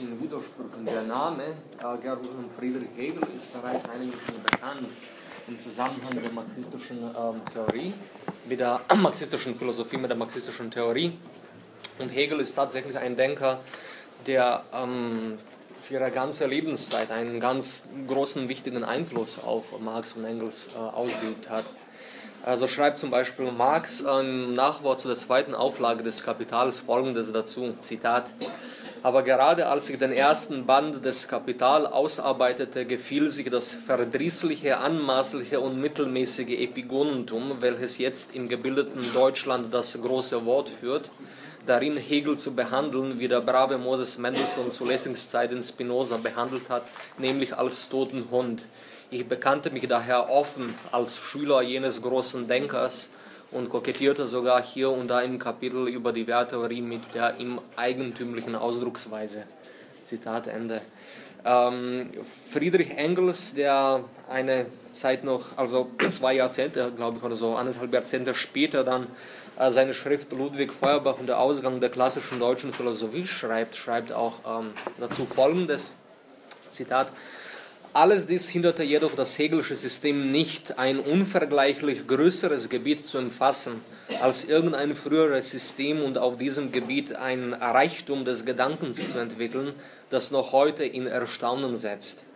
in Widersprüchen. Der Name äh, Georg Wilhelm Friedrich Hegel ist bereits einigen bekannt im Zusammenhang der marxistischen ähm, Theorie, mit der marxistischen Philosophie, mit der marxistischen Theorie. Und Hegel ist tatsächlich ein Denker, der ähm, für ihre ganze Lebenszeit einen ganz großen, wichtigen Einfluss auf Marx und Engels äh, ausgeübt hat. Also schreibt zum Beispiel Marx im Nachwort zu der zweiten Auflage des Kapitals folgendes dazu, Zitat, aber gerade als ich den ersten Band des Kapital ausarbeitete, gefiel sich das verdrießliche, anmaßliche und mittelmäßige Epigonentum, welches jetzt im gebildeten Deutschland das große Wort führt, darin Hegel zu behandeln, wie der brave Moses Mendelssohn zu Lessingszeit Spinoza behandelt hat, nämlich als toten Hund. Ich bekannte mich daher offen als Schüler jenes großen Denkers und kokettierte sogar hier und da im Kapitel über die Werttheorie mit der ihm eigentümlichen Ausdrucksweise. Zitat Ende. Ähm, Friedrich Engels, der eine Zeit noch, also zwei Jahrzehnte, glaube ich, oder so, anderthalb Jahrzehnte später dann äh, seine Schrift Ludwig Feuerbach und der Ausgang der klassischen deutschen Philosophie schreibt, schreibt auch ähm, dazu folgendes Zitat. Alles dies hinderte jedoch das Hegelische System nicht, ein unvergleichlich größeres Gebiet zu umfassen als irgendein früheres System und auf diesem Gebiet ein Reichtum des Gedankens zu entwickeln, das noch heute in Erstaunen setzt.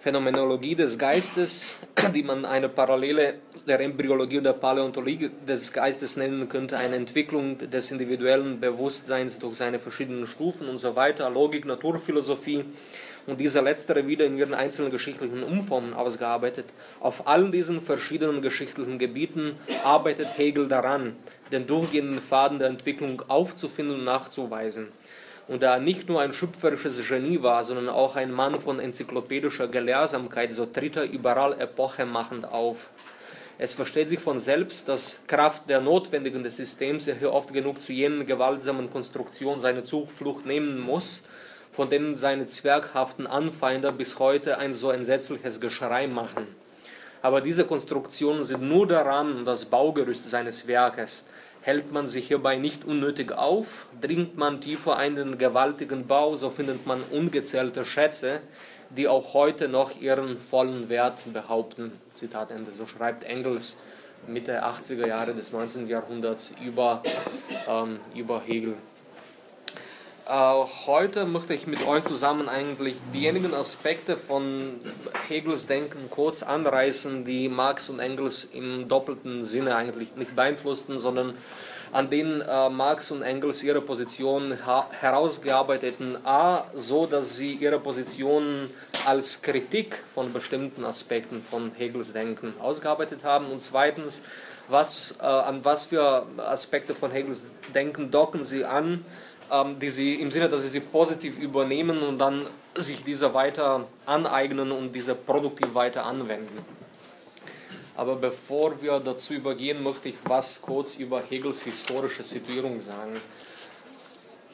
Phänomenologie des Geistes, die man eine Parallele der Embryologie und der Paläontologie des Geistes nennen könnte, eine Entwicklung des individuellen Bewusstseins durch seine verschiedenen Stufen und so weiter, Logik, Naturphilosophie, und diese letztere wieder in ihren einzelnen geschichtlichen Umformen ausgearbeitet. Auf allen diesen verschiedenen geschichtlichen Gebieten arbeitet Hegel daran, den durchgehenden Faden der Entwicklung aufzufinden und nachzuweisen. Und da er nicht nur ein schöpferisches Genie war, sondern auch ein Mann von enzyklopädischer Gelehrsamkeit, so tritt er überall epochemachend auf. Es versteht sich von selbst, dass Kraft der Notwendigen des Systems er hier oft genug zu jenen gewaltsamen Konstruktionen seine Zuflucht nehmen muss, von denen seine zwerghaften Anfeinder bis heute ein so entsetzliches Geschrei machen. Aber diese Konstruktionen sind nur Rahmen, das Baugerüst seines Werkes. Hält man sich hierbei nicht unnötig auf, dringt man tiefer ein den gewaltigen Bau, so findet man ungezählte Schätze, die auch heute noch ihren vollen Wert behaupten. Zitat Ende. So schreibt Engels Mitte 80er Jahre des 19. Jahrhunderts über, ähm, über Hegel. Äh, heute möchte ich mit euch zusammen eigentlich diejenigen Aspekte von Hegels Denken kurz anreißen, die Marx und Engels im doppelten Sinne eigentlich nicht beeinflussten, sondern an denen äh, Marx und Engels ihre Position herausgearbeiteten. A, so dass sie ihre Position als Kritik von bestimmten Aspekten von Hegels Denken ausgearbeitet haben und zweitens, was, äh, an was für Aspekte von Hegels Denken docken sie an, die sie im Sinne, dass sie sie positiv übernehmen und dann sich diese weiter aneignen und diese produktiv weiter anwenden. Aber bevor wir dazu übergehen, möchte ich was kurz über Hegels historische Situierung sagen.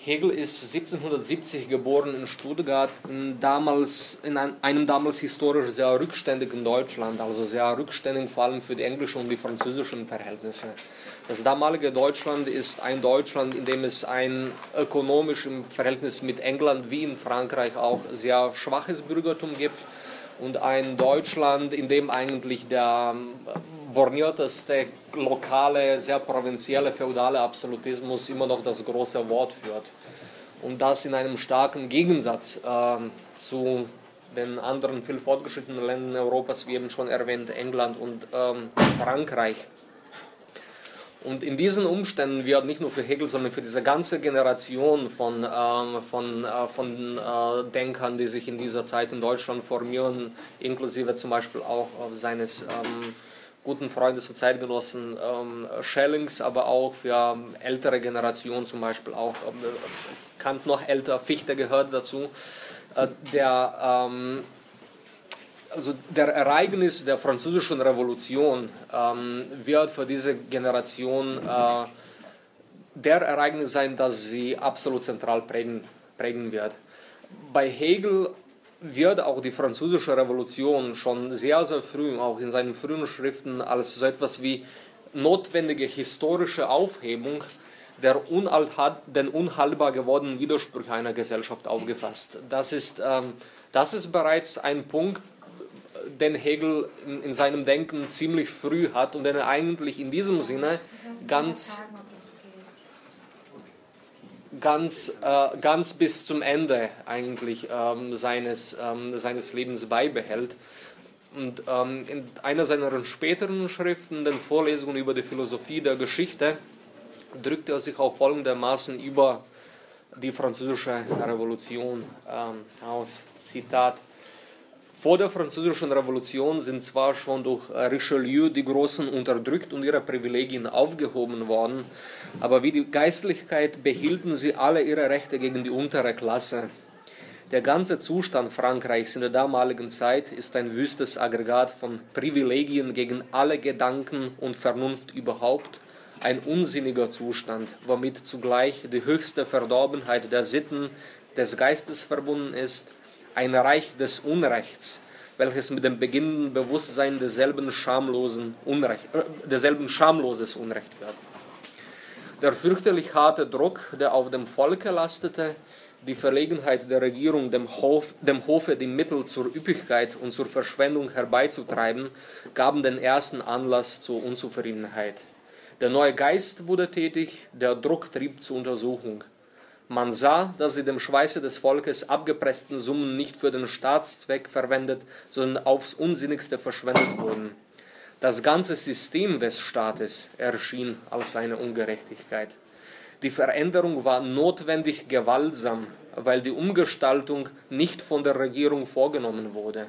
Hegel ist 1770 geboren in Stuttgart, in, damals, in einem damals historisch sehr rückständigen Deutschland, also sehr rückständig vor allem für die englischen und die französischen Verhältnisse. Das damalige Deutschland ist ein Deutschland, in dem es ein ökonomisch im Verhältnis mit England wie in Frankreich auch sehr schwaches Bürgertum gibt und ein Deutschland, in dem eigentlich der bornierteste lokale, sehr provinzielle, feudale Absolutismus immer noch das große Wort führt. Und das in einem starken Gegensatz äh, zu den anderen viel fortgeschrittenen Ländern Europas, wie eben schon erwähnt, England und ähm, Frankreich. Und in diesen Umständen wird nicht nur für Hegel, sondern für diese ganze Generation von, ähm, von, äh, von äh, Denkern, die sich in dieser Zeit in Deutschland formieren, inklusive zum Beispiel auch seines ähm, guten Freundes und Zeitgenossen ähm, Schellings, aber auch für ältere Generationen zum Beispiel auch, äh, Kant noch älter, Fichte gehört dazu, äh, der ähm, also der Ereignis der französischen Revolution ähm, wird für diese Generation äh, der Ereignis sein, das sie absolut zentral prägen, prägen wird. Bei Hegel wird auch die französische Revolution schon sehr, sehr früh, auch in seinen frühen Schriften, als so etwas wie notwendige historische Aufhebung der unalt, den unhaltbar gewordenen Widerspruch einer Gesellschaft aufgefasst. Das ist, ähm, das ist bereits ein Punkt, den Hegel in, in, seinem Denken ziemlich früh hat und den er eigentlich in diesem Sinne ganz, ganz, äh, ganz bis zum Ende eigentlich ähm, seines, ähm, seines Lebens beibehält. Und ähm, in einer seiner späteren Schriften, den Vorlesungen über die Philosophie der Geschichte, drückt er sich auch folgendermaßen über die französische Revolution ähm, aus. Zitat. Vor der französischen Revolution sind zwar schon durch Richelieu die Großen unterdrückt und ihre Privilegien aufgehoben worden, aber wie die Geistlichkeit behielten sie alle ihre Rechte gegen die untere Klasse. Der ganze Zustand Frankreichs in der damaligen Zeit ist ein wüstes Aggregat von Privilegien gegen alle Gedanken und Vernunft überhaupt ein unsinniger Zustand, womit zugleich die höchste Verdorbenheit der Sitten des Geistes verbunden ist, ein Reich des Unrechts, welches mit dem beginnenden Bewusstsein desselben schamlosen Unrecht, äh, desselben schamloses Unrecht wird. Der fürchterlich harte Druck, der auf dem Volke lastete, die Verlegenheit der Regierung, dem, Hof, dem Hofe die Mittel zur Üppigkeit und zur Verschwendung herbeizutreiben, gaben den ersten Anlass zur Unzufriedenheit. Der neue Geist wurde tätig, der Druck trieb zur Untersuchung. Man sah, dass die dem Schweiße des Volkes abgepressten Summen nicht für den Staatszweck verwendet, sondern aufs Unsinnigste verschwendet wurden. Das ganze System des Staates erschien als eine Ungerechtigkeit. Die Veränderung war notwendig gewaltsam, weil die Umgestaltung nicht von der Regierung vorgenommen wurde.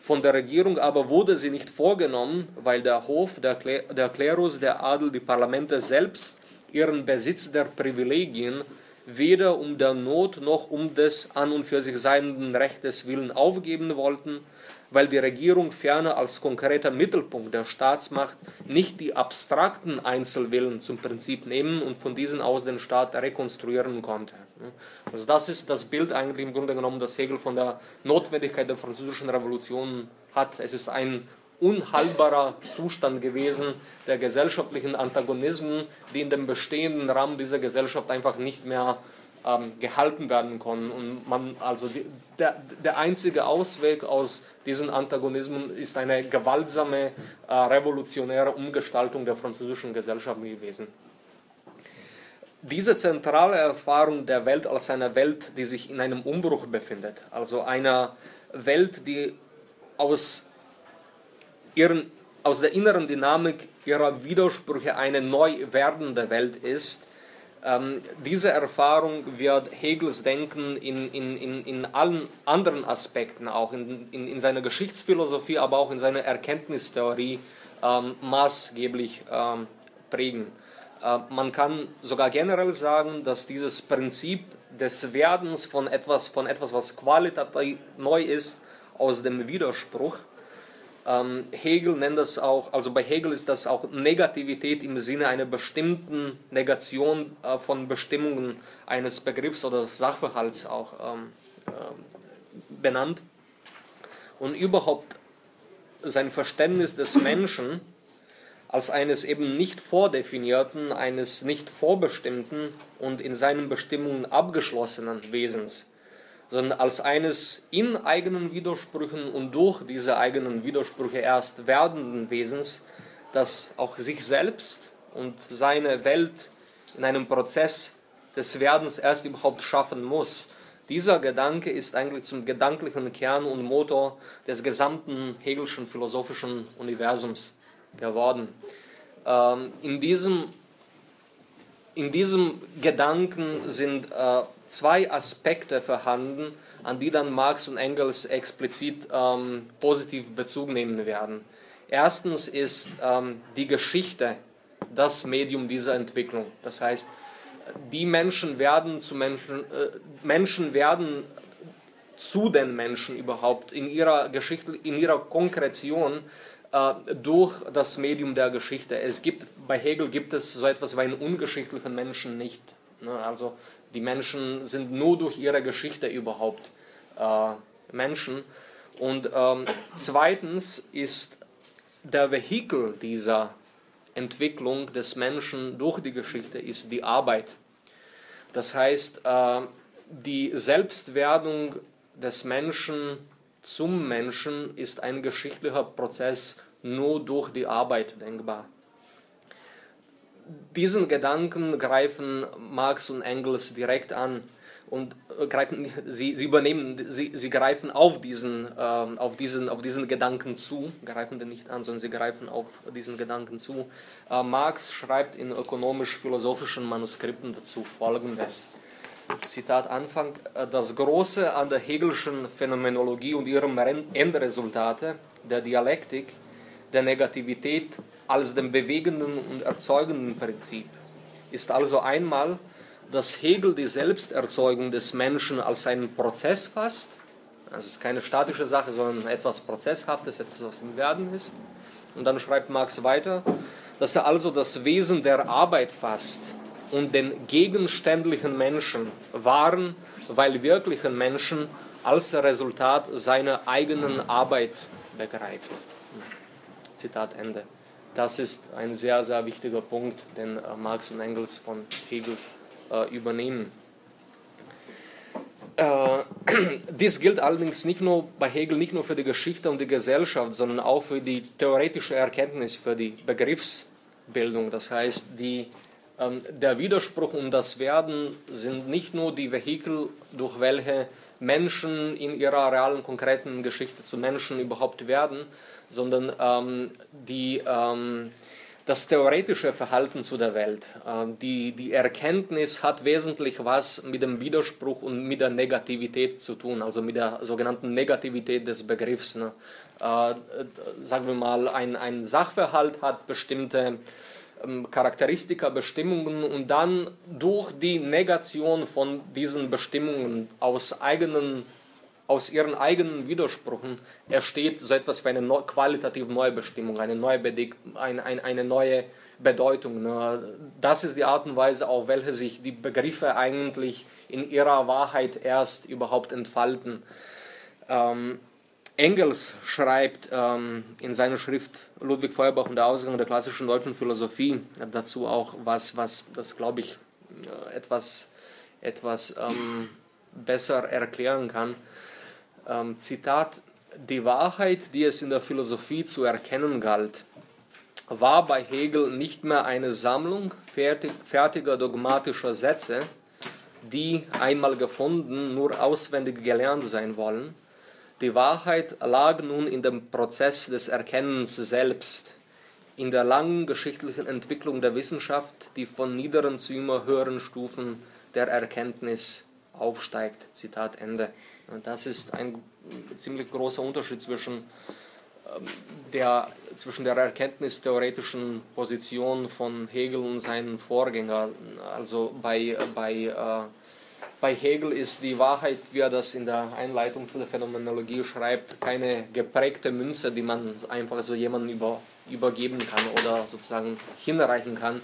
Von der Regierung aber wurde sie nicht vorgenommen, weil der Hof, der, der Klerus, der Adel, die Parlamente selbst ihren Besitz der Privilegien weder um der Not noch um des an und für sich seienden Rechtes willen aufgeben wollten, weil die Regierung ferner als konkreter Mittelpunkt der Staatsmacht nicht die abstrakten Einzelwillen zum Prinzip nehmen und von diesen aus den Staat rekonstruieren konnte. Also das ist das Bild eigentlich im Grunde genommen, das Hegel von der Notwendigkeit der französischen Revolution hat. Es ist ein unhaltbarer Zustand gewesen der gesellschaftlichen Antagonismen, die in dem bestehenden Rahmen dieser Gesellschaft einfach nicht mehr ähm, gehalten werden konnten. Und man, also die, der, der einzige Ausweg aus diesen Antagonismen ist eine gewaltsame, äh, revolutionäre Umgestaltung der französischen Gesellschaft gewesen. Diese zentrale Erfahrung der Welt als eine Welt, die sich in einem Umbruch befindet, also eine Welt, die aus, ihren, aus der inneren Dynamik ihrer Widersprüche eine neu werdende Welt ist, ähm, diese Erfahrung wird Hegels Denken in, in, in, in allen anderen Aspekten, auch in, in, in seiner Geschichtsphilosophie, aber auch in seiner Erkenntnistheorie ähm, maßgeblich ähm, prägen. Äh, man kann sogar generell sagen, dass dieses Prinzip des Werdens von etwas, von etwas, was qualitativ neu ist, aus dem Widerspruch, ähm, Hegel nennt das auch, also bei Hegel ist das auch Negativität im Sinne einer bestimmten Negation äh, von Bestimmungen eines Begriffs oder Sachverhalts auch ähm, äh, benannt. Und überhaupt sein Verständnis des Menschen als eines eben nicht vordefinierten, eines nicht vorbestimmten und in seinen Bestimmungen abgeschlossenen Wesens sondern als eines in eigenen Widersprüchen und durch diese eigenen Widersprüche erst werdenden Wesens, das auch sich selbst und seine Welt in einem Prozess des Werdens erst überhaupt schaffen muss. Dieser Gedanke ist eigentlich zum gedanklichen Kern und Motor des gesamten Hegelschen philosophischen Universums geworden. Ähm, in, diesem, in diesem Gedanken sind äh, zwei Aspekte vorhanden, an die dann Marx und Engels explizit ähm, positiv Bezug nehmen werden. Erstens ist ähm, die Geschichte das Medium dieser Entwicklung. Das heißt, die Menschen werden zu Menschen, äh, Menschen werden zu den Menschen überhaupt in ihrer Geschichte, in ihrer Konkretion äh, durch das Medium der Geschichte. Es gibt bei Hegel gibt es so etwas wie einen ungeschichtlichen Menschen nicht. Ne? Also die Menschen sind nur durch ihre Geschichte überhaupt äh, Menschen. Und ähm, zweitens ist der Vehikel dieser Entwicklung des Menschen durch die Geschichte ist die Arbeit. Das heißt, äh, die Selbstwerdung des Menschen zum Menschen ist ein geschichtlicher Prozess nur durch die Arbeit denkbar. Diesen Gedanken greifen Marx und Engels direkt an und äh, greifen, sie, sie übernehmen, sie, sie greifen auf diesen, ähm, auf, diesen, auf diesen Gedanken zu, greifen den nicht an, sondern sie greifen auf diesen Gedanken zu. Äh, Marx schreibt in ökonomisch-philosophischen Manuskripten dazu folgendes. Zitat Anfang, äh, das Große an der Hegelschen Phänomenologie und ihrem Endresultate, der Dialektik, der Negativität als dem bewegenden und erzeugenden Prinzip, ist also einmal dass Hegel die Selbsterzeugung des Menschen als einen Prozess fasst. Also es ist keine statische Sache, sondern etwas Prozesshaftes, etwas, was im Werden ist. Und dann schreibt Marx weiter, dass er also das Wesen der Arbeit fasst und den gegenständlichen Menschen wahren, weil wirklichen Menschen als Resultat seiner eigenen Arbeit begreift. Zitat Ende. Das ist ein sehr, sehr wichtiger Punkt, den äh, Marx und Engels von Hegel äh, übernehmen. Äh, dies gilt allerdings nicht nur bei Hegel nicht nur für die Geschichte und die Gesellschaft, sondern auch für die theoretische Erkenntnis, für die Begriffsbildung. Das heißt, die, ähm, der Widerspruch und das Werden sind nicht nur die Vehikel, durch welche Menschen in ihrer realen, konkreten Geschichte zu Menschen überhaupt werden, sondern ähm, die ähm, das theoretische Verhalten zu der Welt. Ähm, die, die Erkenntnis hat wesentlich was mit dem Widerspruch und mit der Negativität zu tun, also mit der sogenannten Negativität des Begriffs. Ne? Äh, sagen wir mal, ein, ein Sachverhalt hat bestimmte Charakteristika, Bestimmungen und dann durch die Negation von diesen Bestimmungen aus eigenen aus ihren eigenen Widersprüchen entsteht so etwas wie eine qualitativ neue Bestimmung, eine neue, Bede eine, eine, eine neue Bedeutung. Ne? Das ist die Art und Weise, auf welche sich die Begriffe eigentlich in ihrer Wahrheit erst überhaupt entfalten. Engels schreibt ähm, in seiner Schrift Ludwig Feuerbach und der Ausgang der klassischen deutschen Philosophie dazu auch was, was das, glaube ich, äh, etwas, etwas ähm, besser erklären kann ähm, Zitat, die Wahrheit, die es in der Philosophie zu erkennen galt, war bei Hegel nicht mehr eine Sammlung fertig, fertiger dogmatischer Sätze, die einmal gefunden nur auswendig gelernt sein wollen. Die Wahrheit lag nun in dem Prozess des Erkennens selbst, in der langen geschichtlichen Entwicklung der Wissenschaft, die von niederen zu immer höheren Stufen der Erkenntnis aufsteigt. Zitat Ende. Und das ist ein ziemlich großer Unterschied zwischen ähm, der, zwischen der erkenntnistheoretischen Position von Hegel und seinen Vorgängern. Also bei, bei, äh, bei Hegel ist die Wahrheit, wie er das in der Einleitung zu der Phänomenologie schreibt, keine geprägte Münze, die man einfach so jemandem über, übergeben kann oder sozusagen hinreichen kann,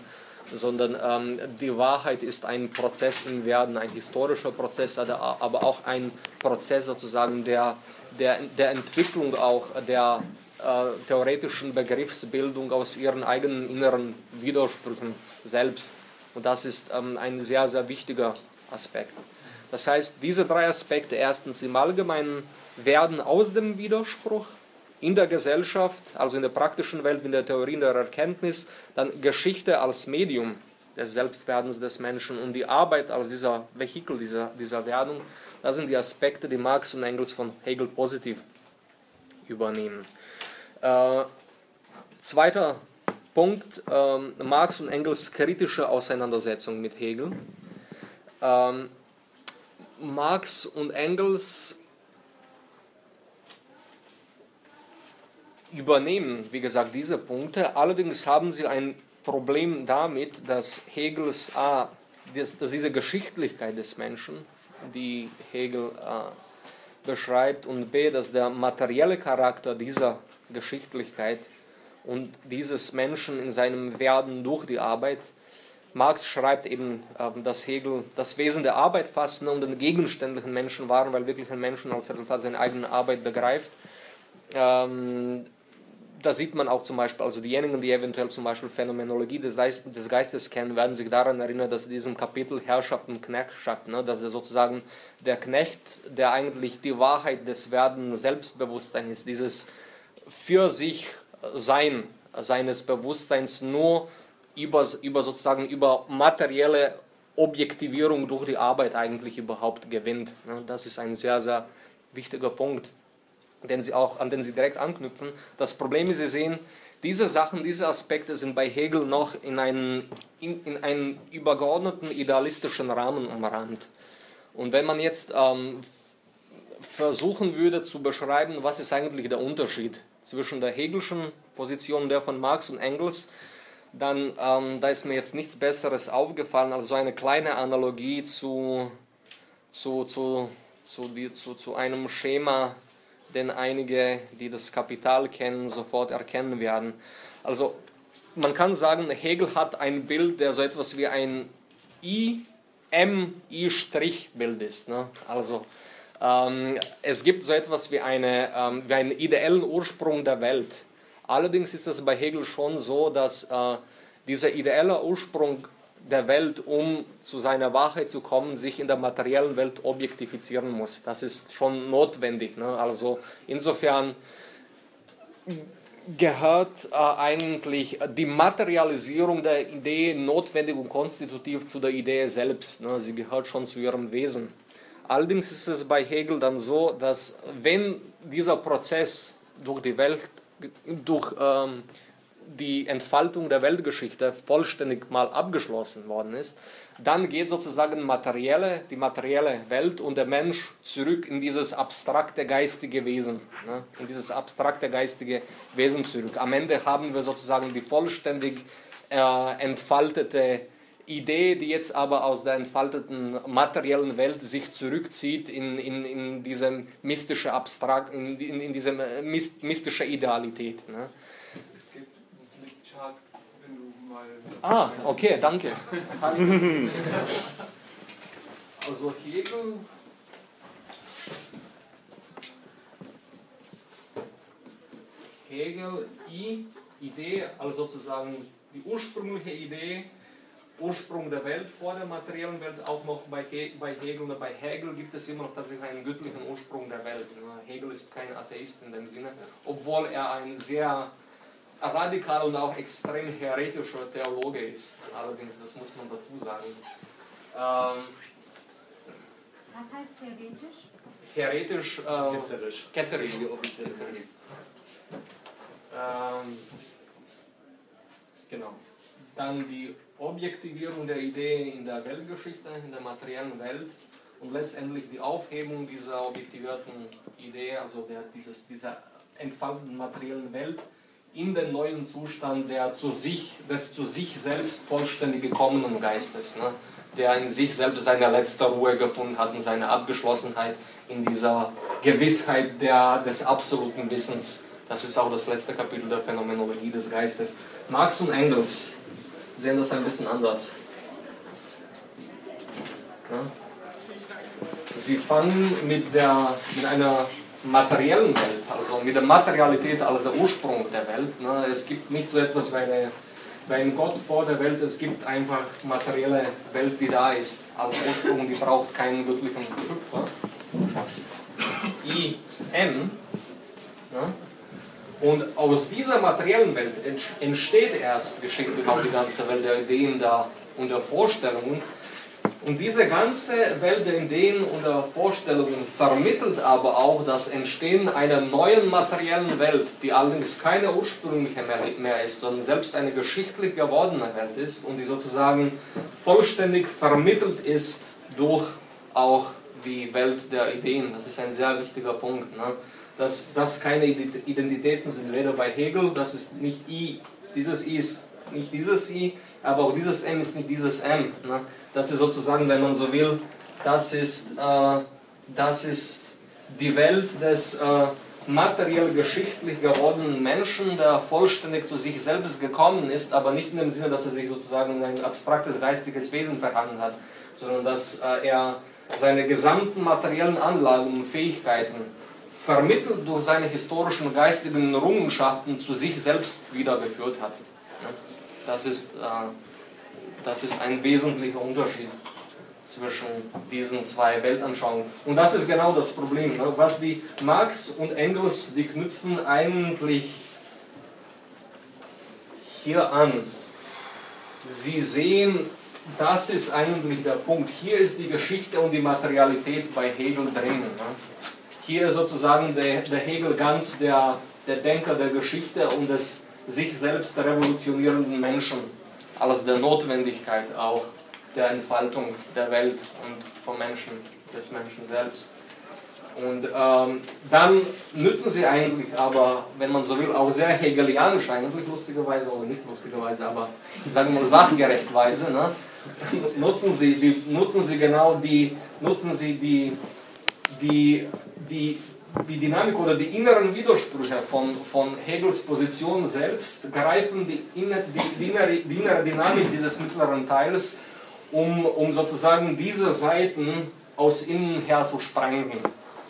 sondern ähm, die Wahrheit ist ein Prozess im Werden, ein historischer Prozess, aber auch ein Prozess sozusagen der, der, der Entwicklung auch der äh, theoretischen Begriffsbildung aus ihren eigenen inneren Widersprüchen selbst. Und das ist ähm, ein sehr, sehr wichtiger Aspekt. Das heißt, diese drei Aspekte, erstens im Allgemeinen, werden aus dem Widerspruch in der Gesellschaft, also in der praktischen Welt, in der Theorie, in der Erkenntnis, dann Geschichte als Medium des Selbstwerdens des Menschen und die Arbeit als dieser Vehikel dieser, dieser Werdung, das sind die Aspekte, die Marx und Engels von Hegel positiv übernehmen. Äh, zweiter Punkt, äh, Marx und Engels kritische Auseinandersetzung mit Hegel. Ähm, Marx und Engels übernehmen, wie gesagt, diese Punkte. Allerdings haben sie ein Problem damit, dass Hegels A, dass, dass diese Geschichtlichkeit des Menschen, die Hegel äh, beschreibt, und B, dass der materielle Charakter dieser Geschichtlichkeit und dieses Menschen in seinem Werden durch die Arbeit, Marx schreibt eben, äh, dass Hegel das Wesen der Arbeit fassen und den gegenständlichen Menschen waren, weil wirklich ein Menschen als Resultat seine eigene Arbeit begreift. Ähm, da sieht man auch zum Beispiel, also diejenigen, die eventuell zum Beispiel Phänomenologie des, des Geistes kennen, werden sich daran erinnern, dass in diesem Kapitel Herrschaft und Knechtschaft, ne, dass er sozusagen der Knecht, der eigentlich die Wahrheit des Werden Selbstbewusstsein ist, dieses für sich Sein seines Bewusstseins nur über, über sozusagen über materielle Objektivierung durch die Arbeit eigentlich überhaupt gewinnt. Das ist ein sehr, sehr wichtiger Punkt den sie auch, an den sie direkt anknüpfen. Das Problem ist, Sie sehen, diese Sachen, diese Aspekte sind bei Hegel noch in einen, in, in einen übergeordneten idealistischen Rahmen umrahmt. Und wenn man jetzt ähm, versuchen würde zu beschreiben, was ist eigentlich der Unterschied zwischen der Hegelschen Position der von Marx und Engels, dann ähm, da ist mir jetzt nichts Besseres aufgefallen als so eine kleine Analogie zu, zu, zu, zu, die, zu, zu einem Schema den einige, die das Kapital kennen, sofort erkennen werden. Also man kann sagen, Hegel hat ein Bild, der so etwas wie ein I, M, I-Bild ist. Ne? Also ähm, es gibt so etwas wie, eine, ähm, wie einen ideellen Ursprung der Welt. Allerdings ist es bei Hegel schon so, dass äh, dieser ideelle Ursprung der Welt, um zu seiner Wahrheit zu kommen, sich in der materiellen Welt objektifizieren muss. Das ist schon notwendig. Ne? Also insofern gehört äh, eigentlich die Materialisierung der Idee notwendig und konstitutiv zu der Idee selbst. Ne? Sie gehört schon zu ihrem Wesen. Allerdings ist es bei Hegel dann so, dass wenn dieser Prozess durch die Welt, durch ähm, die Entfaltung der Weltgeschichte vollständig mal abgeschlossen worden ist, dann geht sozusagen materielle, die materielle Welt und der Mensch zurück in dieses abstrakte geistige Wesen, ne? in dieses abstrakte geistige Wesen zurück. Am Ende haben wir sozusagen die vollständig äh, entfaltete Idee, die jetzt aber aus der entfalteten materiellen Welt sich zurückzieht in, in, in diese mystische Abstrakt, in, in, in diese mystische Idealität. Ne? Ah, okay, danke. also Hegel. Hegel, I, Idee, also sozusagen die ursprüngliche Idee, Ursprung der Welt vor der materiellen Welt, auch noch bei, bei Hegel und bei Hegel gibt es immer noch tatsächlich einen göttlichen Ursprung der Welt. Hegel ist kein Atheist in dem Sinne, obwohl er ein sehr radikal und auch extrem heretischer Theologe ist. Allerdings, das muss man dazu sagen. Ähm, Was heißt heretisch? Heretisch. Äh, ketzerisch. Ketzerisch. ketzerisch. Ähm, genau. Dann die Objektivierung der Idee in der Weltgeschichte, in der materiellen Welt und letztendlich die Aufhebung dieser objektivierten Idee, also der, dieses, dieser entfaltenden materiellen Welt in den neuen Zustand der zu sich, des zu sich selbst vollständig gekommenen Geistes, ne? der in sich selbst seine letzte Ruhe gefunden hat und seine Abgeschlossenheit in dieser Gewissheit der, des absoluten Wissens. Das ist auch das letzte Kapitel der Phänomenologie des Geistes. Marx und Engels sehen das ein bisschen anders. Ja? Sie fangen mit, der, mit einer materiellen Welt, also mit der Materialität als der Ursprung der Welt. Ne? Es gibt nicht so etwas wie, eine, wie ein Gott vor der Welt, es gibt einfach materielle Welt, die da ist als Ursprung, die braucht keinen göttlichen Schöpfer. I, M. Ne? Und aus dieser materiellen Welt entsteht erst geschichtlich auch die ganze Welt der Ideen da und der Vorstellungen. Und diese ganze Welt der Ideen und der Vorstellungen vermittelt aber auch das Entstehen einer neuen materiellen Welt, die allerdings keine ursprüngliche mehr ist, sondern selbst eine geschichtlich gewordene Welt ist und die sozusagen vollständig vermittelt ist durch auch die Welt der Ideen. Das ist ein sehr wichtiger Punkt. Ne? Dass das keine Identitäten sind, weder bei Hegel, das ist nicht I, dieses I ist nicht dieses I, aber auch dieses M ist nicht dieses M. Ne? Das ist sozusagen, wenn man so will, das ist, äh, das ist die Welt des äh, materiell geschichtlich gewordenen Menschen, der vollständig zu sich selbst gekommen ist, aber nicht in dem Sinne, dass er sich sozusagen in ein abstraktes geistiges Wesen verhandelt hat, sondern dass äh, er seine gesamten materiellen Anlagen und Fähigkeiten vermittelt durch seine historischen geistigen Errungenschaften zu sich selbst wiedergeführt hat. Das ist, äh, das ist ein wesentlicher Unterschied zwischen diesen zwei Weltanschauungen. Und das ist genau das Problem. Ne? Was die Marx und Engels, die knüpfen eigentlich hier an. Sie sehen, das ist eigentlich der Punkt. Hier ist die Geschichte und die Materialität bei Hegel drin. Ne? Hier ist sozusagen der, der Hegel ganz der, der Denker der Geschichte und des sich selbst revolutionierenden Menschen als der Notwendigkeit auch der Entfaltung der Welt und vom Menschen, des Menschen selbst. Und ähm, dann nützen sie eigentlich aber, wenn man so will, auch sehr hegelianisch eigentlich, lustigerweise, oder nicht lustigerweise, aber sagen wir mal sachgerechtweise, ne? nutzen, sie, nutzen sie genau die, nutzen sie die, die, die, die Dynamik oder die inneren Widersprüche von, von Hegels Position selbst, greifen die, die, die, innere, die innere Dynamik dieses mittleren Teils um, um sozusagen diese Seiten aus innen her zu sprengen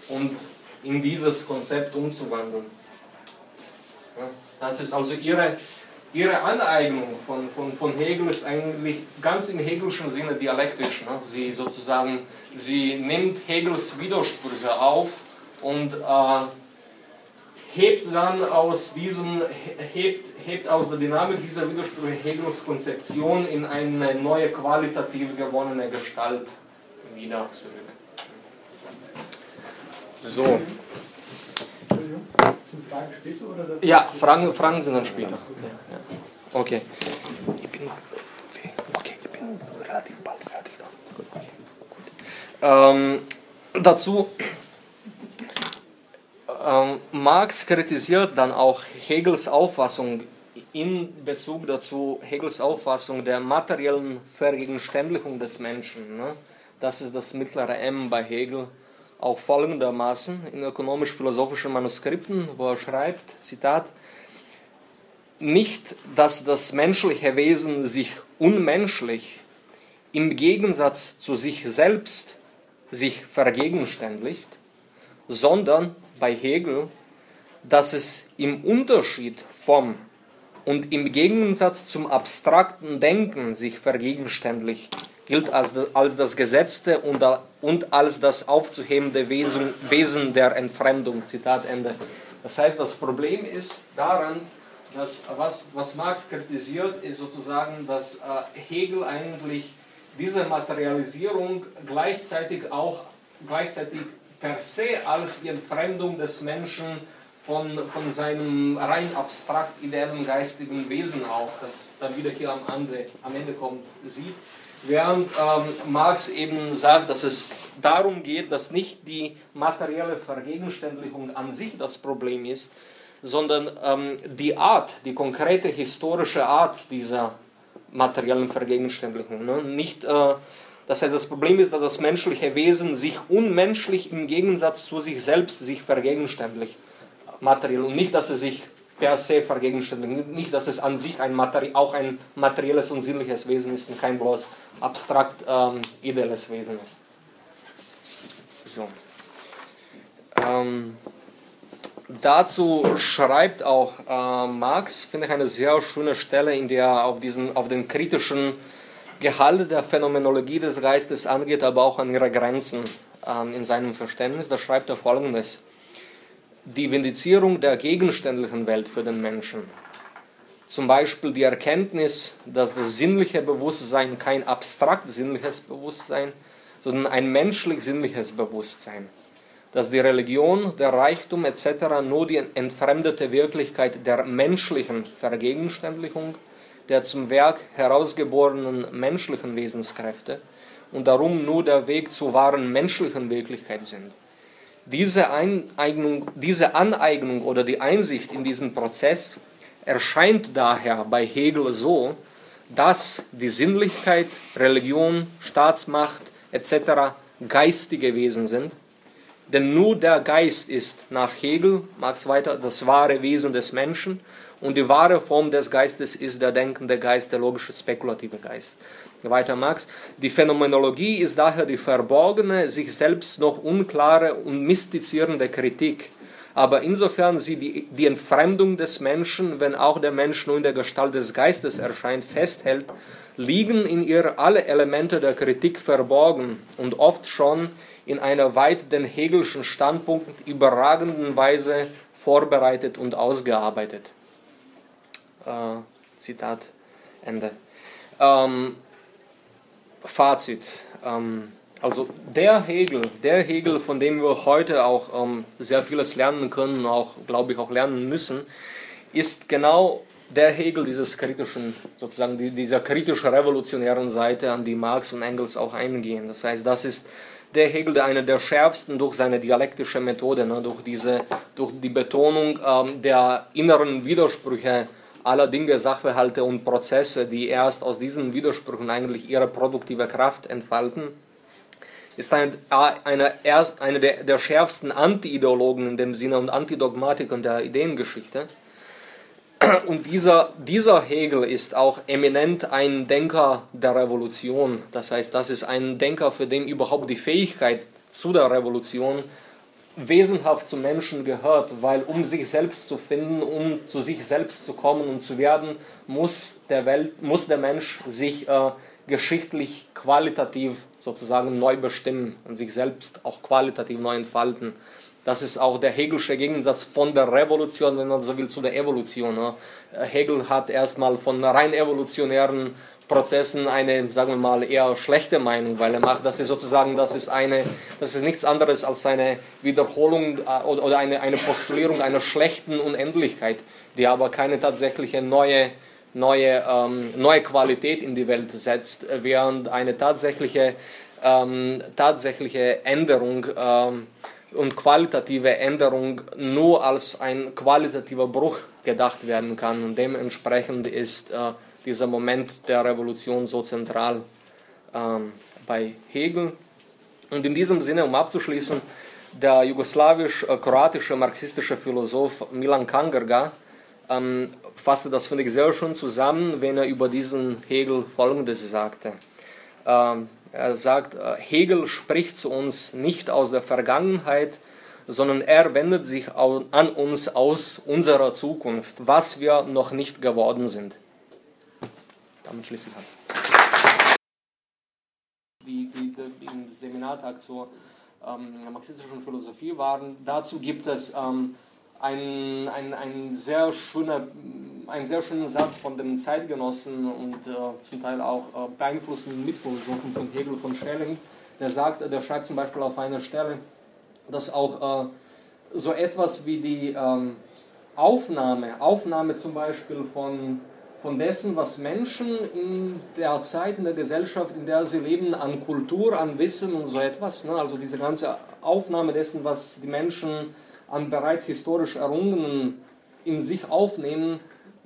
und in dieses Konzept umzuwandeln. Das ist also ihre, ihre Aneignung von, von, von Hegel ist eigentlich ganz im Hegelschen Sinne dialektisch. Ne? Sie sozusagen, sie nimmt Hegels Widersprüche auf und äh, hebt dann aus diesem, hebt, hebt aus der Dynamik dieser Widersprüche Hegels Konzeption in eine neue qualitativ gewonnene Gestalt wieder zurück. So. Sind Fragen später oder? Ja, Fragen, Fragen sind dann später. Ja, ja. Okay. Ich bin, okay, ich bin relativ bald fertig dann. Gut, okay, gut. Ähm, dazu ähm, Marx kritisiert dann auch Hegels Auffassung in Bezug dazu, Hegels Auffassung der materiellen Vergegenständlichung des Menschen. Ne? Das ist das mittlere M bei Hegel auch folgendermaßen in ökonomisch-philosophischen Manuskripten, wo er schreibt, Zitat, nicht, dass das menschliche Wesen sich unmenschlich im Gegensatz zu sich selbst sich vergegenständlicht, sondern bei Hegel, dass es im Unterschied vom und im Gegensatz zum abstrakten Denken sich vergegenständlicht, gilt als, als das gesetzte und, und als das aufzuhebende Wesen, Wesen der Entfremdung. Zitat Ende. Das heißt, das Problem ist daran, dass was, was Marx kritisiert, ist sozusagen, dass äh, Hegel eigentlich diese Materialisierung gleichzeitig auch gleichzeitig per se als die Entfremdung des Menschen von, von seinem rein abstrakt ideellen geistigen Wesen auch, das dann wieder hier am Ende, am Ende kommt, sieht. Während ähm, Marx eben sagt, dass es darum geht, dass nicht die materielle Vergegenständlichung an sich das Problem ist, sondern ähm, die Art, die konkrete historische Art dieser materiellen Vergegenständlichung. Ne? Nicht äh, das heißt, das Problem ist, dass das menschliche Wesen sich unmenschlich im Gegensatz zu sich selbst sich vergegenständlicht, materiell. Und nicht, dass es sich per se vergegenständigt, nicht, dass es an sich ein auch ein materielles und sinnliches Wesen ist und kein bloß abstrakt ähm, ideelles Wesen ist. So. Ähm, dazu schreibt auch äh, Marx, finde ich, eine sehr schöne Stelle, in der er auf, diesen, auf den kritischen Gehalt der Phänomenologie des Geistes angeht, aber auch an ihre Grenzen ähm, in seinem Verständnis. Da schreibt er folgendes. Die Vindizierung der gegenständlichen Welt für den Menschen, zum Beispiel die Erkenntnis, dass das sinnliche Bewusstsein kein abstrakt sinnliches Bewusstsein, sondern ein menschlich-sinnliches Bewusstsein, dass die Religion, der Reichtum etc. nur die entfremdete Wirklichkeit der menschlichen Vergegenständlichung der zum Werk herausgeborenen menschlichen Wesenskräfte und darum nur der Weg zur wahren menschlichen Wirklichkeit sind. Diese, Eineignung, diese Aneignung oder die Einsicht in diesen Prozess erscheint daher bei Hegel so, dass die Sinnlichkeit, Religion, Staatsmacht etc. geistige Wesen sind. Denn nur der Geist ist nach Hegel, Marx weiter, das wahre Wesen des Menschen und die wahre Form des Geistes ist der denkende Geist, der logische, spekulative Geist. Weiter Max. Die Phänomenologie ist daher die verborgene, sich selbst noch unklare und mystizierende Kritik Aber insofern sie die, die Entfremdung des Menschen, wenn auch der Mensch nur in der Gestalt des Geistes erscheint, festhält, liegen in ihr alle Elemente der Kritik verborgen und oft schon in einer weit den Hegelschen Standpunkt überragenden Weise vorbereitet und ausgearbeitet. Äh, Zitat Ende. Ähm, Fazit. Ähm, also der Hegel, der Hegel, von dem wir heute auch ähm, sehr vieles lernen können, auch glaube ich auch lernen müssen, ist genau der Hegel dieses kritischen, sozusagen dieser kritisch revolutionären Seite, an die Marx und Engels auch eingehen. Das heißt, das ist der Hegel, der einer der schärfsten durch seine dialektische Methode, ne, durch, diese, durch die Betonung ähm, der inneren Widersprüche aller Dinge, Sachverhalte und Prozesse, die erst aus diesen Widersprüchen eigentlich ihre produktive Kraft entfalten, ist eine, eine, eine der, der schärfsten Anti-Ideologen in dem Sinne und Antidogmatiker der Ideengeschichte. Und dieser, dieser Hegel ist auch eminent ein Denker der Revolution. Das heißt, das ist ein Denker, für den überhaupt die Fähigkeit zu der Revolution wesenhaft zum Menschen gehört, weil um sich selbst zu finden, um zu sich selbst zu kommen und zu werden, muss der, Welt, muss der Mensch sich äh, geschichtlich qualitativ sozusagen neu bestimmen und sich selbst auch qualitativ neu entfalten. Das ist auch der Hegelsche Gegensatz von der Revolution, wenn man so will, zu der Evolution. Ne? Hegel hat erstmal von rein evolutionären Prozessen eine, sagen wir mal, eher schlechte Meinung, weil er macht, das ist sozusagen, das ist eine, das ist nichts anderes als eine Wiederholung äh, oder eine, eine Postulierung einer schlechten Unendlichkeit, die aber keine tatsächliche neue, neue, ähm, neue Qualität in die Welt setzt, während eine tatsächliche, ähm, tatsächliche Änderung ähm, und qualitative Änderung nur als ein qualitativer Bruch gedacht werden kann. Und dementsprechend ist äh, dieser Moment der Revolution so zentral ähm, bei Hegel. Und in diesem Sinne, um abzuschließen, der jugoslawisch-kroatische marxistische Philosoph Milan Kangerga ähm, fasste das, finde ich, sehr schön zusammen, wenn er über diesen Hegel Folgendes sagte. Ähm, er sagt, äh, Hegel spricht zu uns nicht aus der Vergangenheit, sondern er wendet sich an uns aus unserer Zukunft, was wir noch nicht geworden sind. Damit schließe ich ab. Die, die im Seminartag zur ähm, marxistischen Philosophie waren, dazu gibt es ähm, einen ein sehr, schöner, ein sehr schönen Satz von dem Zeitgenossen und äh, zum Teil auch äh, beeinflussenden Mitphilosophen von Hegel von Schelling. Der sagt, der schreibt zum Beispiel auf einer Stelle, dass auch äh, so etwas wie die ähm, Aufnahme, Aufnahme zum Beispiel von von dessen, was Menschen in der Zeit, in der Gesellschaft, in der sie leben, an Kultur, an Wissen und so etwas, ne? also diese ganze Aufnahme dessen, was die Menschen an bereits historisch Errungenen in sich aufnehmen,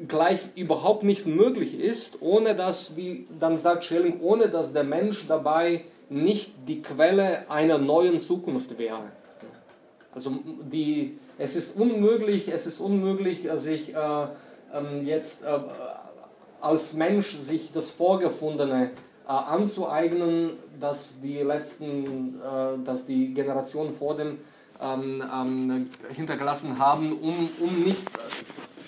gleich überhaupt nicht möglich ist, ohne dass, wie dann sagt Schelling, ohne dass der Mensch dabei nicht die Quelle einer neuen Zukunft wäre. Also die, es ist unmöglich, es ist unmöglich, sich äh, ähm, jetzt äh, als Mensch sich das Vorgefundene äh, anzueignen, dass die letzten, äh, dass die Generationen vor dem ähm, ähm, hintergelassen haben, um, um nicht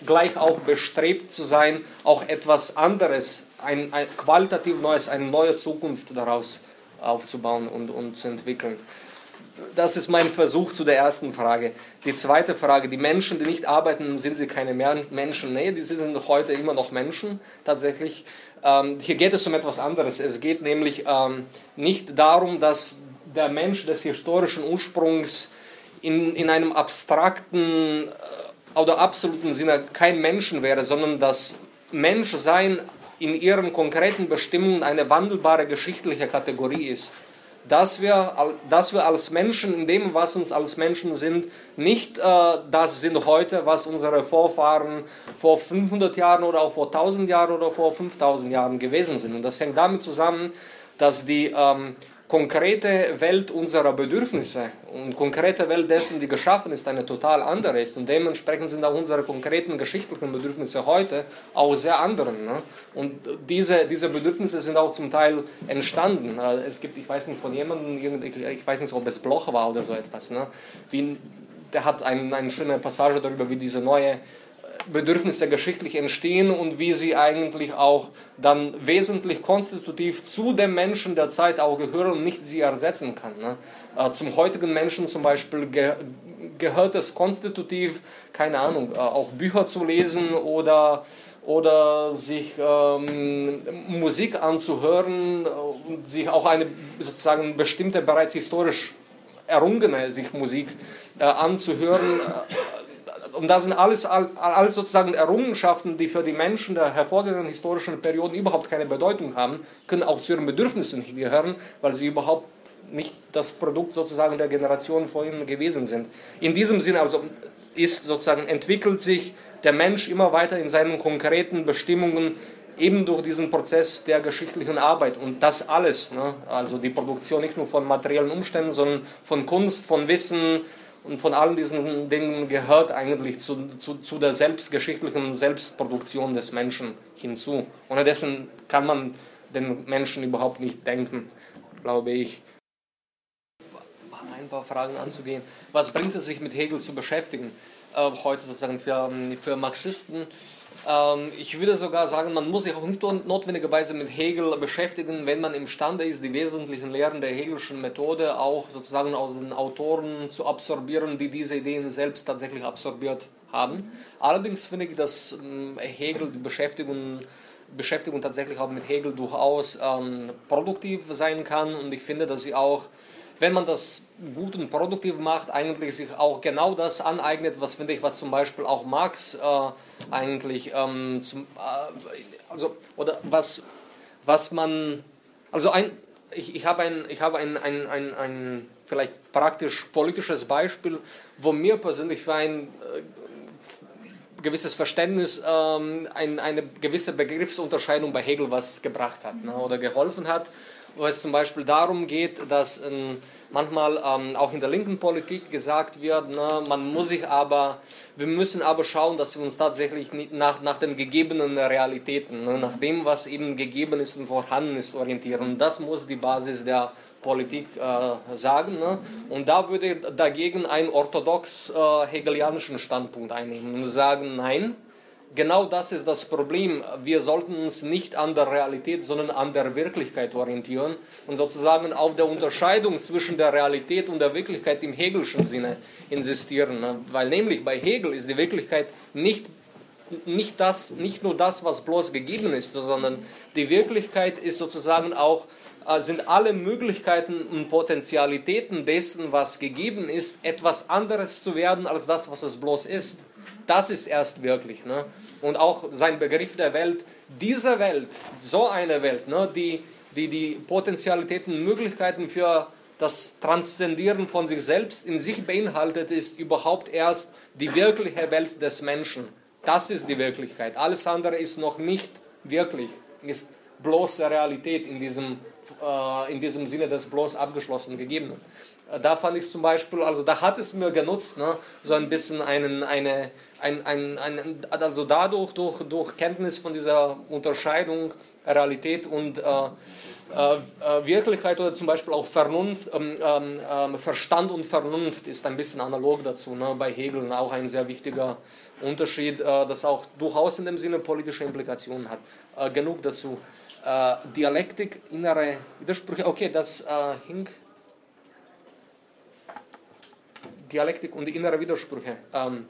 gleich auch bestrebt zu sein, auch etwas anderes, ein, ein qualitativ Neues, eine neue Zukunft daraus aufzubauen und, und zu entwickeln das ist mein Versuch zu der ersten Frage. Die zweite Frage, die Menschen, die nicht arbeiten, sind sie keine Menschen? Nee, die sind heute immer noch Menschen, tatsächlich. Ähm, hier geht es um etwas anderes. Es geht nämlich ähm, nicht darum, dass der Mensch des historischen Ursprungs in, in einem abstrakten äh, oder absoluten Sinne kein Menschen wäre, sondern dass Menschsein in ihren konkreten Bestimmungen eine wandelbare geschichtliche Kategorie ist dass wir, dass wir als Menschen, in dem, was uns als Menschen sind, nicht äh, das sind heute, was unsere Vorfahren vor 500 Jahren oder auch vor 1000 Jahren oder vor 5000 Jahren gewesen sind. Und das hängt damit zusammen, dass die ähm, konkrete Welt unserer Bedürfnisse und konkrete Welt dessen, die geschaffen ist, eine total andere ist. Und dementsprechend sind auch unsere konkreten geschichtlichen Bedürfnisse heute auch sehr andere. Ne? Und diese, diese Bedürfnisse sind auch zum Teil entstanden. Es gibt, ich weiß nicht von jemandem, ich weiß nicht, ob es Bloch war oder so etwas, ne? wie der hat ein, eine schöne Passage darüber, wie diese neue Bedürfnisse geschichtlich entstehen und wie sie eigentlich auch dann wesentlich konstitutiv zu dem Menschen der Zeit auch gehören und nicht sie ersetzen kann. Ne? Äh, zum heutigen Menschen zum Beispiel ge gehört es konstitutiv, keine Ahnung, äh, auch Bücher zu lesen oder oder sich ähm, Musik anzuhören und sich auch eine sozusagen bestimmte bereits historisch errungene sich Musik äh, anzuhören und das sind alles, alles sozusagen Errungenschaften, die für die Menschen der hervorgegangenen historischen Perioden überhaupt keine Bedeutung haben, können auch zu ihren Bedürfnissen gehören, weil sie überhaupt nicht das Produkt sozusagen der Generation vor ihnen gewesen sind. In diesem Sinne also ist sozusagen entwickelt sich der Mensch immer weiter in seinen konkreten Bestimmungen eben durch diesen Prozess der geschichtlichen Arbeit und das alles, ne? also die Produktion nicht nur von materiellen Umständen, sondern von Kunst, von Wissen, und von allen diesen Dingen gehört eigentlich zu, zu, zu der selbstgeschichtlichen Selbstproduktion des Menschen hinzu. Ohne dessen kann man den Menschen überhaupt nicht denken, glaube ich. Ein paar Fragen anzugehen. Was bringt es sich mit Hegel zu beschäftigen? Äh, heute sozusagen für, für Marxisten ähm, ich würde sogar sagen, man muss sich auch nicht notwendigerweise mit Hegel beschäftigen, wenn man imstande ist, die wesentlichen Lehren der Hegelischen Methode auch sozusagen aus den Autoren zu absorbieren, die diese Ideen selbst tatsächlich absorbiert haben. Allerdings finde ich, dass ähm, Hegel die Beschäftigung Beschäftigung tatsächlich auch mit Hegel durchaus ähm, produktiv sein kann und ich finde, dass sie auch wenn man das gut und produktiv macht, eigentlich sich auch genau das aneignet, was finde ich, was zum Beispiel auch Marx äh, eigentlich ähm, zum, äh, also oder was was man also ein ich, ich habe ein ich habe ein, ein, ein, ein vielleicht praktisch politisches Beispiel, wo mir persönlich für ein äh, gewisses Verständnis, ähm, ein, eine gewisse Begriffsunterscheidung bei Hegel was gebracht hat ne, oder geholfen hat wo es zum Beispiel darum geht, dass manchmal ähm, auch in der linken Politik gesagt wird, ne, man muss sich aber, wir müssen aber schauen, dass wir uns tatsächlich nach, nach den gegebenen Realitäten, ne, nach dem, was eben gegeben ist und vorhanden ist, orientieren. Das muss die Basis der Politik äh, sagen. Ne? Und da würde dagegen einen orthodox äh, hegelianischen Standpunkt einnehmen und sagen, nein, genau das ist das Problem. Wir sollten uns nicht an der Realität, sondern an der Wirklichkeit orientieren und sozusagen auf der Unterscheidung zwischen der Realität und der Wirklichkeit im Hegelschen Sinne insistieren. Ne? Weil nämlich bei Hegel ist die Wirklichkeit nicht, nicht, das, nicht nur das, was bloß gegeben ist, sondern die Wirklichkeit ist sozusagen auch äh, sind alle Möglichkeiten und Potentialitäten dessen, was gegeben ist, etwas anderes zu werden als das, was es bloß ist das ist erst wirklich. Ne? Und auch sein Begriff der Welt, diese Welt, so eine Welt, ne, die, die die Potenzialitäten, Möglichkeiten für das Transzendieren von sich selbst in sich beinhaltet, ist überhaupt erst die wirkliche Welt des Menschen. Das ist die Wirklichkeit. Alles andere ist noch nicht wirklich, ist bloße Realität in diesem, äh, in diesem Sinne des bloß abgeschlossen Gegebenen. Äh, da fand ich zum Beispiel, also da hat es mir genutzt, ne, so ein bisschen einen, eine, ein, ein, ein, also dadurch, durch, durch Kenntnis von dieser Unterscheidung Realität und äh, äh, äh, Wirklichkeit oder zum Beispiel auch Vernunft, ähm, ähm, ähm, Verstand und Vernunft ist ein bisschen analog dazu. Ne? Bei Hegel auch ein sehr wichtiger Unterschied, äh, das auch durchaus in dem Sinne politische Implikationen hat. Äh, genug dazu. Äh, Dialektik, innere Widersprüche, okay, das hing. Dialektik und innere Widersprüche. Ähm,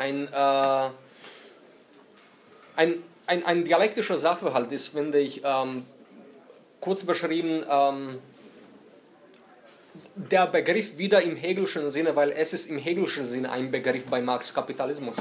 ein, äh, ein, ein, ein, dialektischer Sachverhalt ist, finde ich, ähm, kurz beschrieben, ähm, der Begriff wieder im Hegelschen Sinne, weil es ist im Hegelschen Sinne ein Begriff bei Marx Kapitalismus.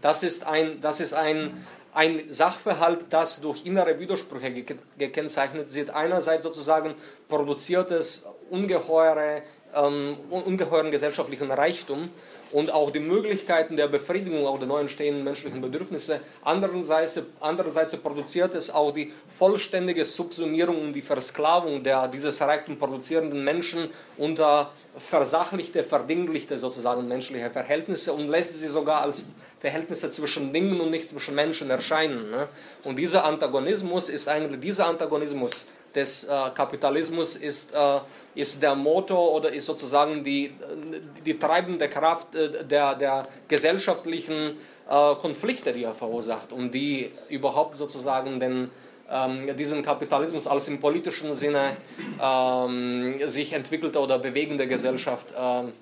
Das ist ein, das ist ein, ein Sachverhalt, das durch innere Widersprüche gekennzeichnet wird. Einerseits sozusagen produziertes ungeheure, ähm, ungeheuren gesellschaftlichen Reichtum und auch die Möglichkeiten der Befriedigung auch der neuen stehenden menschlichen Bedürfnisse. Andererseits, andererseits produziert es auch die vollständige Subsumierung und die Versklavung der dieses Reichtum produzierenden Menschen unter versachlichte, verdinglichte sozusagen menschliche Verhältnisse und lässt sie sogar als Verhältnisse zwischen Dingen und nicht zwischen Menschen erscheinen. Ne? Und dieser Antagonismus ist eigentlich, dieser Antagonismus des äh, Kapitalismus ist, äh, ist der Motor oder ist sozusagen die, die treibende Kraft äh, der, der gesellschaftlichen äh, Konflikte, die er verursacht und die überhaupt sozusagen den, ähm, diesen Kapitalismus als im politischen Sinne ähm, sich entwickelte oder bewegende Gesellschaft ähm,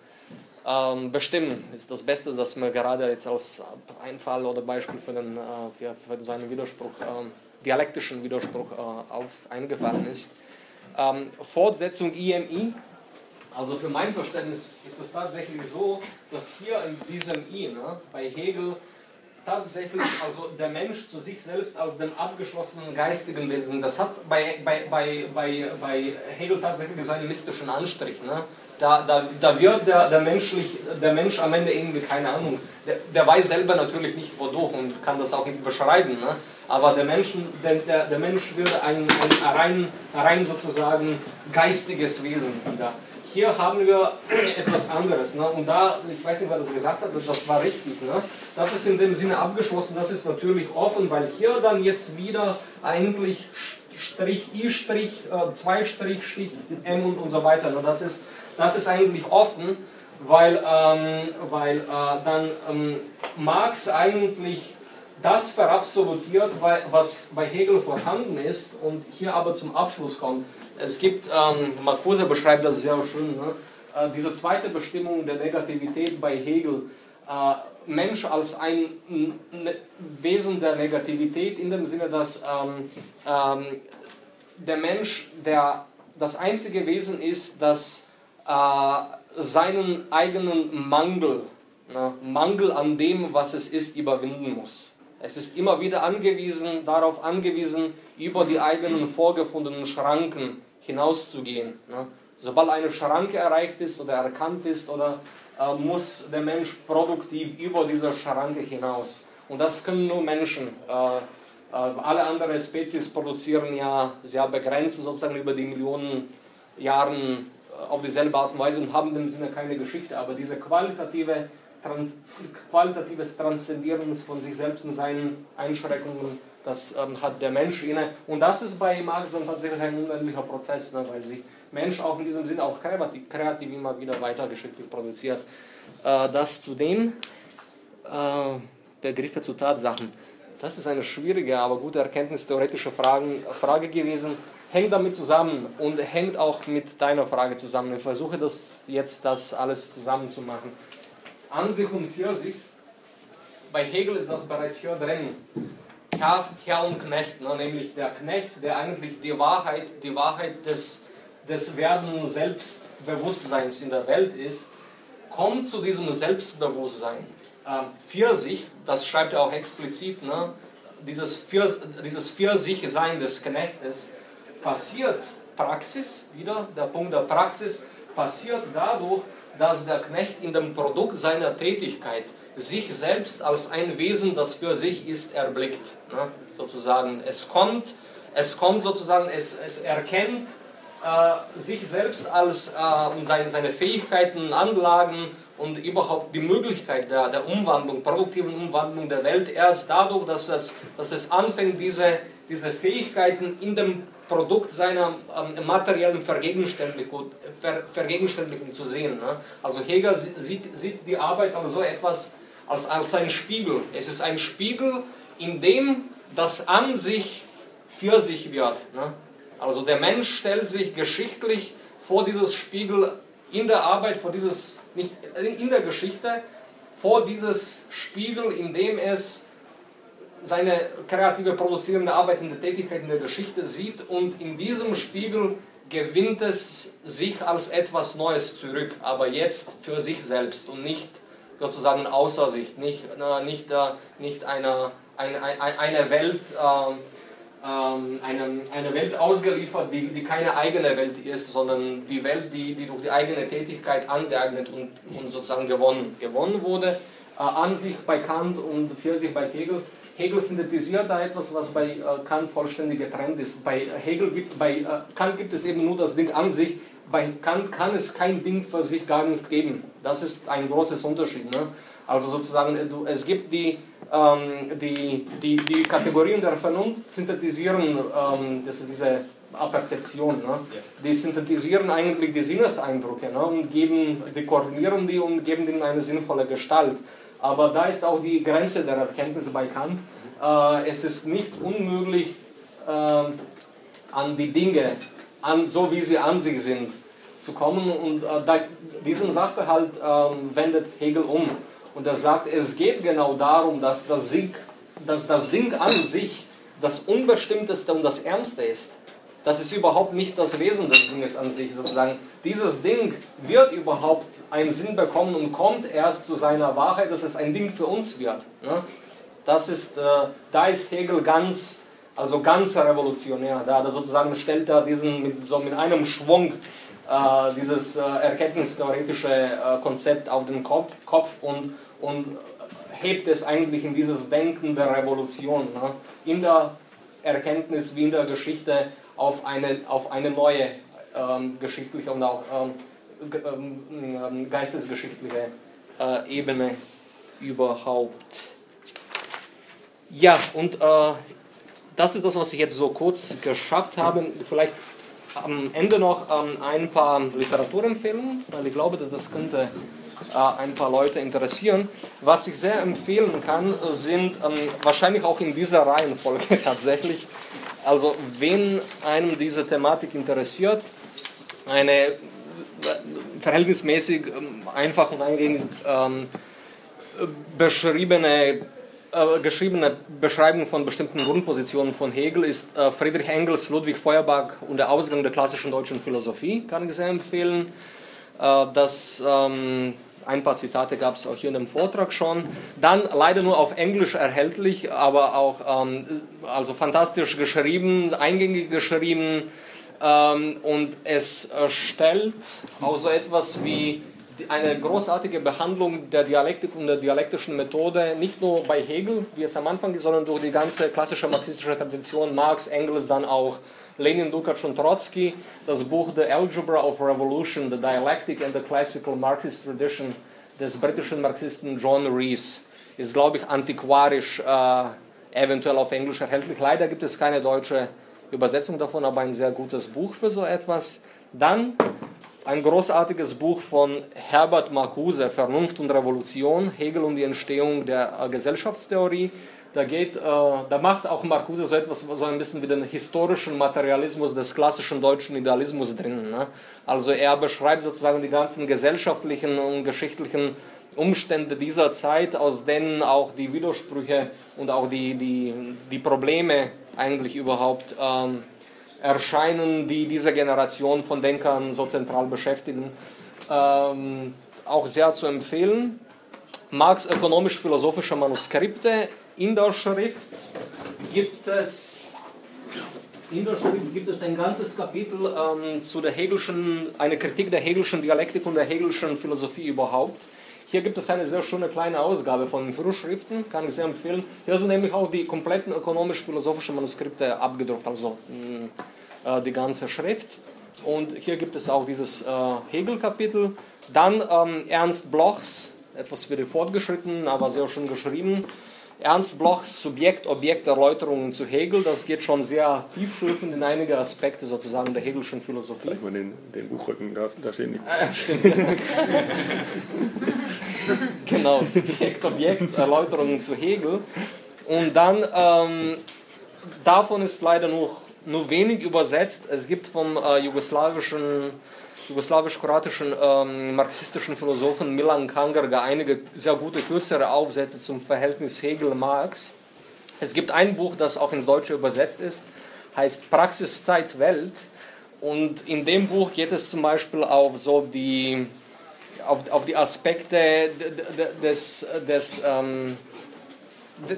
ähm, bestimmen. Ist das Beste, das mir gerade jetzt als Einfall oder Beispiel für, den, äh, für, für so einen Widerspruch, ähm, dialektischen Widerspruch äh, auf eingefallen ist. Ähm, Fortsetzung IMI. Also für mein Verständnis ist es tatsächlich so, dass hier in diesem I ne, bei Hegel tatsächlich also der Mensch zu sich selbst als dem abgeschlossenen geistigen Wesen, das hat bei, bei, bei, bei, bei Hegel tatsächlich so einen mystischen Anstrich. Ne? Da, da, da wird der, der, menschlich, der Mensch am Ende irgendwie, keine Ahnung, der, der weiß selber natürlich nicht wodurch und kann das auch nicht beschreiben, ne? Aber der, Menschen, der, der, der Mensch wird ein, ein rein, rein sozusagen geistiges Wesen wieder. Hier haben wir etwas anderes. Ne? Und da, ich weiß nicht, wer das gesagt hat, das war richtig. Ne? Das ist in dem Sinne abgeschlossen, das ist natürlich offen, weil hier dann jetzt wieder eigentlich Strich I Strich, äh, 2 Strich, Strich M und, und so weiter. Ne? Das ist das ist eigentlich offen, weil, ähm, weil äh, dann ähm, Marx eigentlich das verabsolutiert, was bei Hegel vorhanden ist und hier aber zum Abschluss kommt. Es gibt, ähm, Marcuse beschreibt das sehr schön, ne? äh, diese zweite Bestimmung der Negativität bei Hegel, äh, Mensch als ein Wesen der Negativität in dem Sinne, dass ähm, ähm, der Mensch der, das einzige Wesen ist, das äh, seinen eigenen Mangel, ne, Mangel an dem, was es ist, überwinden muss. Es ist immer wieder angewiesen, darauf angewiesen, über die eigenen vorgefundenen Schranken hinauszugehen. Ne. Sobald eine Schranke erreicht ist oder erkannt ist, oder äh, muss der Mensch produktiv über diese Schranke hinaus. Und das können nur Menschen. Äh, äh alle anderen Spezies produzieren ja sehr begrenzt, sozusagen über die Millionen Jahren auf dieselbe Art und Weise und haben in dem Sinne keine Geschichte, aber diese qualitative, trans, qualitatives Transzendieren von sich selbst und seinen Einschränkungen, das ähm, hat der Mensch inne. Und das ist bei Marx dann tatsächlich ein unendlicher Prozess, ne, weil sich Mensch auch in diesem Sinne auch kreativ, kreativ immer wieder weiter geschicklich produziert. Äh, das zu den äh, Begriffe zu Tatsachen. Das ist eine schwierige, aber gute erkenntnistheoretische Frage, Frage gewesen hängt damit zusammen und hängt auch mit deiner Frage zusammen. Ich versuche das jetzt das alles zusammen zu machen. An sich und für sich, bei Hegel ist das bereits hier drin. Herr, Herr und Knecht, ne? nämlich der Knecht, der eigentlich die Wahrheit, die Wahrheit des, des Werden Selbstbewusstseins in der Welt ist, kommt zu diesem Selbstbewusstsein. Ähm, für sich, das schreibt er auch explizit, ne? dieses, für, dieses Für sich Sein des Knechtes passiert Praxis, wieder der Punkt der Praxis, passiert dadurch, dass der Knecht in dem Produkt seiner Tätigkeit sich selbst als ein Wesen, das für sich ist, erblickt. Ne? Sozusagen, es kommt, es kommt sozusagen, es, es erkennt äh, sich selbst als äh, und seine, seine Fähigkeiten, Anlagen und überhaupt die Möglichkeit der, der Umwandlung, produktiven Umwandlung der Welt erst dadurch, dass es, dass es anfängt, diese, diese Fähigkeiten in dem Produkt seiner ähm, materiellen Vergegenständlichung, Ver, Vergegenständlichung zu sehen. Ne? Also Hegel sieht, sieht die Arbeit als so etwas als, als ein Spiegel. Es ist ein Spiegel, in dem das an sich für sich wird. Ne? Also der Mensch stellt sich geschichtlich vor dieses Spiegel in der Arbeit, vor dieses, nicht in der Geschichte, vor dieses Spiegel, in dem es seine kreative produzierende Arbeit in der Tätigkeit in der Geschichte sieht und in diesem Spiegel gewinnt es sich als etwas Neues zurück, aber jetzt für sich selbst und nicht sozusagen außer sich, nicht, nicht, äh, nicht eine, eine, eine Welt, äh, ähm, eine, eine Welt ausgeliefert, die, die keine eigene Welt ist, sondern die Welt, die, die durch die eigene Tätigkeit angeeignet und, und sozusagen gewonnen, gewonnen wurde. Äh, an sich bei Kant und für sich bei Hegel Hegel synthetisiert da etwas, was bei äh, Kant vollständig getrennt ist. Bei, Hegel gibt, bei äh, Kant gibt es eben nur das Ding an sich, bei Kant kann es kein Ding für sich gar nicht geben. Das ist ein großes Unterschied. Ne? Also sozusagen, es gibt die, ähm, die, die, die Kategorien der Vernunft synthetisieren, ähm, das ist diese Perzeption. Ne? Die synthetisieren eigentlich die Sinneseindrücke ne? und geben, die koordinieren die und geben ihnen eine sinnvolle Gestalt. Aber da ist auch die Grenze der Erkenntnis bei Kant. Äh, es ist nicht unmöglich, äh, an die Dinge, an, so wie sie an sich sind, zu kommen. Und äh, da, diesen Sachverhalt ähm, wendet Hegel um. Und er sagt, es geht genau darum, dass das, Ding, dass das Ding an sich das Unbestimmteste und das Ärmste ist. Das ist überhaupt nicht das Wesen des Dinges an sich. Sozusagen. Dieses Ding wird überhaupt einen Sinn bekommen und kommt erst zu seiner Wahrheit, dass es ein Ding für uns wird. Ne? Das ist, äh, da ist Hegel ganz, also ganz revolutionär. Da, sozusagen stellt er diesen mit, so mit einem Schwung äh, dieses äh, erkenntnistheoretische äh, Konzept auf den Kopf, Kopf und, und hebt es eigentlich in dieses Denken der Revolution, ne? in der Erkenntnis wie in der Geschichte auf eine, auf eine neue ähm, geschichtliche und auch ähm, ähm, geistesgeschichtliche äh, Ebene überhaupt. Ja, und äh, das ist das, was ich jetzt so kurz geschafft habe. Vielleicht am Ende noch ähm, ein paar Literaturempfehlungen, weil ich glaube, dass das könnte äh, ein paar Leute interessieren. Was ich sehr empfehlen kann, sind ähm, wahrscheinlich auch in dieser Reihenfolge tatsächlich, also wenn einem diese Thematik interessiert, eine verhältnismäßig ähm, einfach und eingängig ähm, beschriebene äh, geschriebene Beschreibung von bestimmten Grundpositionen von Hegel ist äh, Friedrich Engels, Ludwig Feuerbach und der Ausgang der klassischen deutschen Philosophie, kann ich sehr empfehlen. Äh, das, ähm, ein paar Zitate gab es auch hier in dem Vortrag schon. Dann leider nur auf Englisch erhältlich, aber auch ähm, also fantastisch geschrieben, eingängig geschrieben. Ähm, und es stellt auch so etwas wie eine großartige Behandlung der Dialektik und der dialektischen Methode, nicht nur bei Hegel, wie es am Anfang ist, sondern durch die ganze klassische marxistische Tradition, Marx, Engels, dann auch Lenin, Lukács und Trotsky, das Buch The Algebra of Revolution, The Dialectic and the Classical Marxist Tradition des britischen Marxisten John Rees, ist, glaube ich, antiquarisch, äh, eventuell auf Englisch erhältlich. Leider gibt es keine deutsche Übersetzung davon, aber ein sehr gutes Buch für so etwas. Dann ein großartiges Buch von Herbert Marcuse, Vernunft und Revolution, Hegel und die Entstehung der äh, Gesellschaftstheorie. Da, geht, äh, da macht auch Marcuse so etwas, so ein bisschen wie den historischen Materialismus des klassischen deutschen Idealismus drin. Ne? Also er beschreibt sozusagen die ganzen gesellschaftlichen und geschichtlichen Umstände dieser Zeit, aus denen auch die Widersprüche und auch die, die, die Probleme eigentlich überhaupt ähm, erscheinen, die diese Generation von Denkern so zentral beschäftigen, ähm, auch sehr zu empfehlen. Marx ökonomisch-philosophische Manuskripte in der Schrift gibt es in der Schrift gibt es ein ganzes Kapitel ähm, zu der Hegelschen, eine Kritik der Hegelschen Dialektik und der Hegelschen Philosophie überhaupt. Hier gibt es eine sehr schöne kleine Ausgabe von den Frühschriften, kann ich sehr empfehlen. Hier sind nämlich auch die kompletten ökonomisch-philosophischen Manuskripte abgedruckt, also mh, äh, die ganze Schrift. Und hier gibt es auch dieses äh, Hegel-Kapitel. Dann ähm, Ernst Blochs, etwas für die Fortgeschrittenen, aber sehr schön geschrieben. Ernst Blochs Subjekt-Objekt-Erläuterungen zu Hegel, das geht schon sehr tiefschürfend in einige Aspekte sozusagen der Hegelschen Philosophie. Zeig mal den, den Buchrücken, da, da steht nichts. Äh, stimmt. genau, Subjekt-Objekt-Erläuterungen zu Hegel. Und dann, ähm, davon ist leider nur nur wenig übersetzt. Es gibt vom äh, jugoslawischen, jugoslawisch-kroatischen ähm, marxistischen Philosophen Milan Kangerga einige sehr gute kürzere Aufsätze zum Verhältnis Hegel-Marx. Es gibt ein Buch, das auch ins Deutsche übersetzt ist, heißt Praxis, Zeit, Welt. Und in dem Buch geht es zum Beispiel auf so die, auf, auf die Aspekte des, des ähm,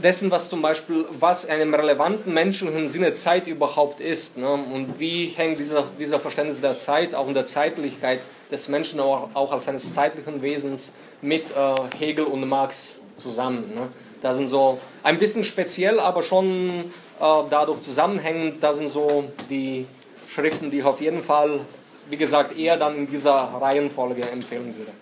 dessen, was zum Beispiel, was einem relevanten menschlichen Sinne Zeit überhaupt ist ne? und wie hängt dieser, dieser Verständnis der Zeit, auch in der Zeitlichkeit des Menschen, auch, auch als eines zeitlichen Wesens mit äh, Hegel und Marx zusammen. Ne? Das sind so ein bisschen speziell, aber schon äh, dadurch zusammenhängend. Das sind so die Schriften, die ich auf jeden Fall, wie gesagt, eher dann in dieser Reihenfolge empfehlen würde.